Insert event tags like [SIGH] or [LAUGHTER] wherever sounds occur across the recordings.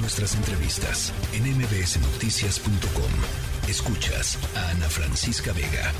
nuestras entrevistas en mbsnoticias.com. Escuchas a Ana Francisca Vega.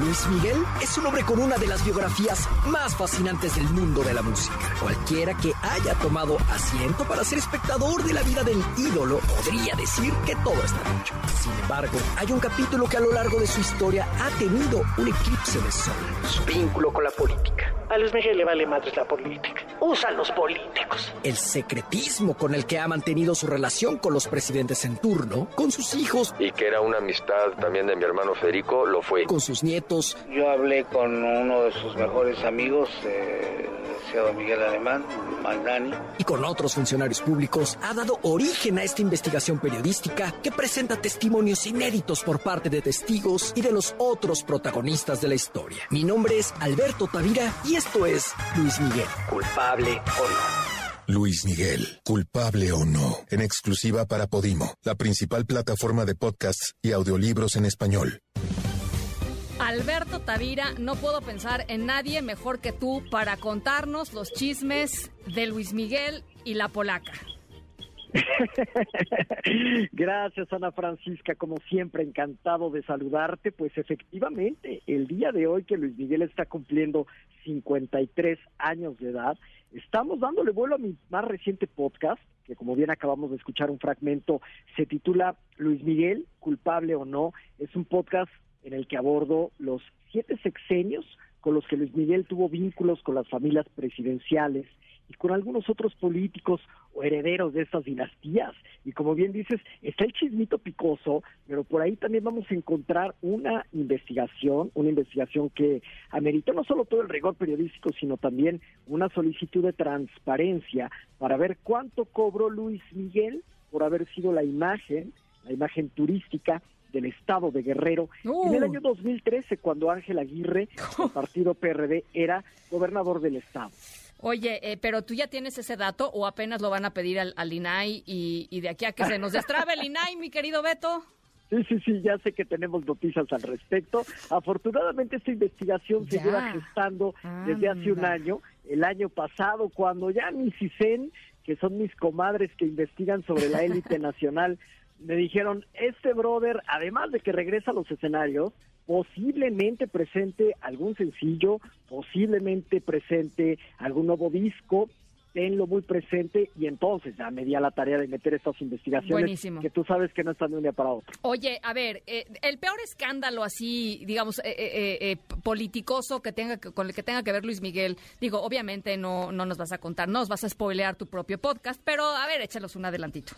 Luis Miguel es un hombre con una de las biografías más fascinantes del mundo de la música. Cualquiera que haya tomado asiento para ser espectador de la vida del ídolo podría decir que todo está dicho. Sin embargo, hay un capítulo que a lo largo de su historia ha tenido un eclipse de sol. Su vínculo con la política. A Luis Miguel le vale madre la política. Usan los políticos. El secretismo con el que ha mantenido su relación con los presidentes en turno, con sus hijos. Y que era una amistad también de mi hermano Federico, lo fue. Con sus nietos. Yo hablé con uno de sus mejores amigos, eh, el Miguel Alemán, Magnani. Y con otros funcionarios públicos, ha dado origen a esta investigación periodística que presenta testimonios inéditos por parte de testigos y de los otros protagonistas de la historia. Mi nombre es Alberto Tavira y esto es Luis Miguel, culpable o no. Luis Miguel, culpable o no, en exclusiva para Podimo, la principal plataforma de podcasts y audiolibros en español. Alberto Tavira, no puedo pensar en nadie mejor que tú para contarnos los chismes de Luis Miguel y la polaca. [LAUGHS] Gracias, Ana Francisca. Como siempre, encantado de saludarte. Pues efectivamente, el día de hoy que Luis Miguel está cumpliendo 53 años de edad, estamos dándole vuelo a mi más reciente podcast, que como bien acabamos de escuchar un fragmento, se titula Luis Miguel, culpable o no. Es un podcast en el que abordo los siete sexenios con los que Luis Miguel tuvo vínculos con las familias presidenciales y con algunos otros políticos o herederos de estas dinastías. Y como bien dices, está el chismito picoso, pero por ahí también vamos a encontrar una investigación, una investigación que amerita no solo todo el rigor periodístico, sino también una solicitud de transparencia para ver cuánto cobró Luis Miguel por haber sido la imagen, la imagen turística del estado de Guerrero en el uh. año 2013 cuando Ángel Aguirre, del [LAUGHS] partido PRD, era gobernador del estado. Oye, eh, pero tú ya tienes ese dato o apenas lo van a pedir al, INAI y, de aquí a que se nos destrabe el INAI, mi querido Beto. Sí, sí, sí, ya sé que tenemos noticias al respecto. Afortunadamente esta investigación se lleva gestando desde hace un año, el año pasado, cuando ya mi CISEN, que son mis comadres que investigan sobre la élite [LAUGHS] nacional, me dijeron, este brother, además de que regresa a los escenarios, posiblemente presente algún sencillo, posiblemente presente algún nuevo disco, tenlo muy presente y entonces ya me di a la tarea de meter estas investigaciones que tú sabes que no están de un día para otro. Oye, a ver, eh, el peor escándalo así, digamos, eh, eh, politicoso que tenga con el que tenga que ver Luis Miguel, digo, obviamente no, no nos vas a contar, nos vas a spoilear tu propio podcast, pero a ver, échalos un adelantito.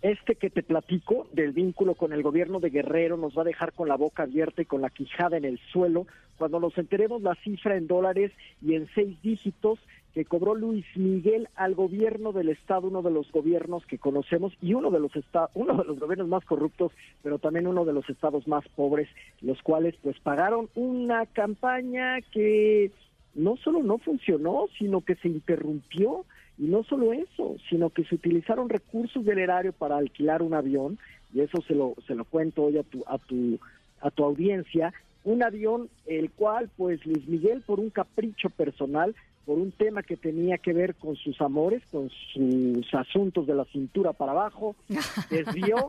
Este que te platico del vínculo con el gobierno de Guerrero nos va a dejar con la boca abierta y con la quijada en el suelo cuando nos enteremos la cifra en dólares y en seis dígitos que cobró Luis Miguel al gobierno del estado, uno de los gobiernos que conocemos y uno de los uno de los gobiernos más corruptos, pero también uno de los estados más pobres, los cuales pues pagaron una campaña que no solo no funcionó, sino que se interrumpió y no solo eso, sino que se utilizaron recursos del erario para alquilar un avión, y eso se lo, se lo cuento hoy a tu, a tu, a tu audiencia, un avión el cual pues Luis Miguel por un capricho personal por un tema que tenía que ver con sus amores, con sus asuntos de la cintura para abajo, [LAUGHS] desvió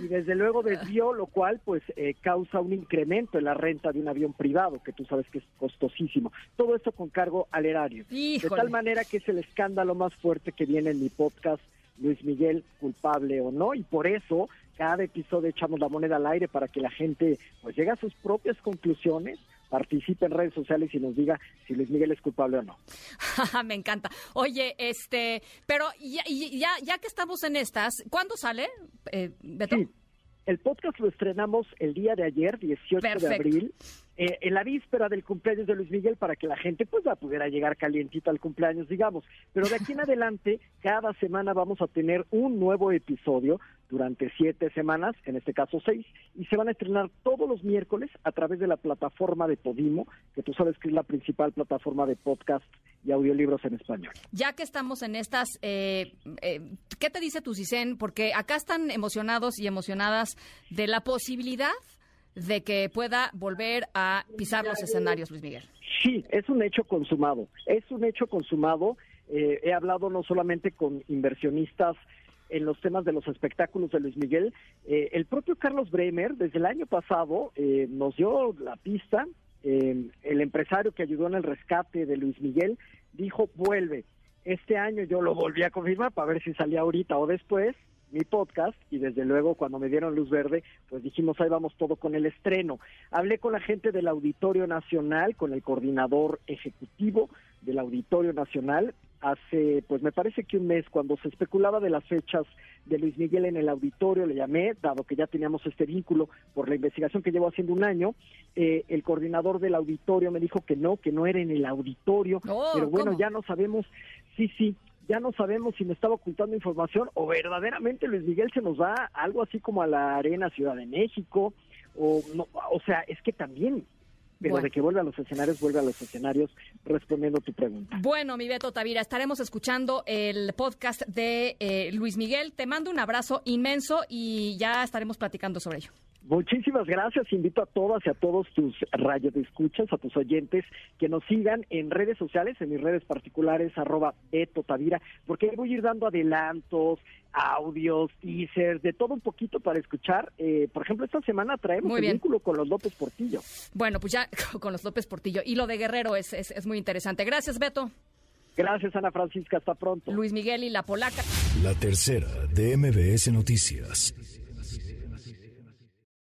y desde luego desvió, lo cual pues eh, causa un incremento en la renta de un avión privado, que tú sabes que es costosísimo. Todo esto con cargo al erario. De tal manera que es el escándalo más fuerte que viene en mi podcast, Luis Miguel, culpable o no, y por eso cada episodio echamos la moneda al aire para que la gente pues llegue a sus propias conclusiones participe en redes sociales y nos diga si Luis Miguel es culpable o no. [LAUGHS] Me encanta. Oye, este, pero ya, ya, ya que estamos en estas, ¿cuándo sale, eh, Beto? Sí. El podcast lo estrenamos el día de ayer, 18 de abril. Eh, en la víspera del cumpleaños de Luis Miguel para que la gente pues pudiera llegar calientita al cumpleaños, digamos. Pero de aquí en adelante, cada semana vamos a tener un nuevo episodio durante siete semanas, en este caso seis, y se van a estrenar todos los miércoles a través de la plataforma de Podimo, que tú sabes que es la principal plataforma de podcast y audiolibros en español. Ya que estamos en estas, eh, eh, ¿qué te dice tu CISEN? Porque acá están emocionados y emocionadas de la posibilidad de que pueda volver a pisar los escenarios, Luis Miguel. Sí, es un hecho consumado. Es un hecho consumado. Eh, he hablado no solamente con inversionistas en los temas de los espectáculos de Luis Miguel, eh, el propio Carlos Bremer desde el año pasado eh, nos dio la pista, el empresario que ayudó en el rescate de Luis Miguel dijo vuelve. Este año yo lo volví a confirmar para ver si salía ahorita o después mi podcast y desde luego cuando me dieron luz verde, pues dijimos ahí vamos todo con el estreno. Hablé con la gente del Auditorio Nacional, con el coordinador ejecutivo del Auditorio Nacional hace, pues me parece que un mes, cuando se especulaba de las fechas de Luis Miguel en el auditorio, le llamé, dado que ya teníamos este vínculo por la investigación que llevo haciendo un año, eh, el coordinador del auditorio me dijo que no, que no era en el auditorio, Oh, pero bueno, ¿cómo? ya no sabemos, sí, sí, ya no sabemos si me estaba ocultando información o verdaderamente Luis Miguel se nos va algo así como a la Arena Ciudad de México, o, no, o sea, es que también, pero Bueno. de que vuelve a los escenarios, vuelve a los escenarios, respondiendo tu pregunta. Bueno, mi Beto Tavira, estaremos escuchando el podcast de eh, Luis Miguel. Te mando un abrazo inmenso y ya estaremos platicando sobre ello. Muchísimas gracias. Invito a todas y a todos tus rayos de escuchas, a tus oyentes, que nos sigan en redes sociales, en mis redes particulares, arroba Beto Tavira, porque ahí voy a ir dando adelantos, audios, teasers, de todo un poquito para escuchar. Eh, por ejemplo, esta semana traemos el bien. vínculo con los López Portillo. Bueno, pues ya [LAUGHS] con los López Portillo. Y lo de Guerrero es, es, es muy interesante. Gracias, Beto. Gracias, Ana Francisca. Hasta pronto. Luis Miguel y la polaca. La tercera de MBS Noticias.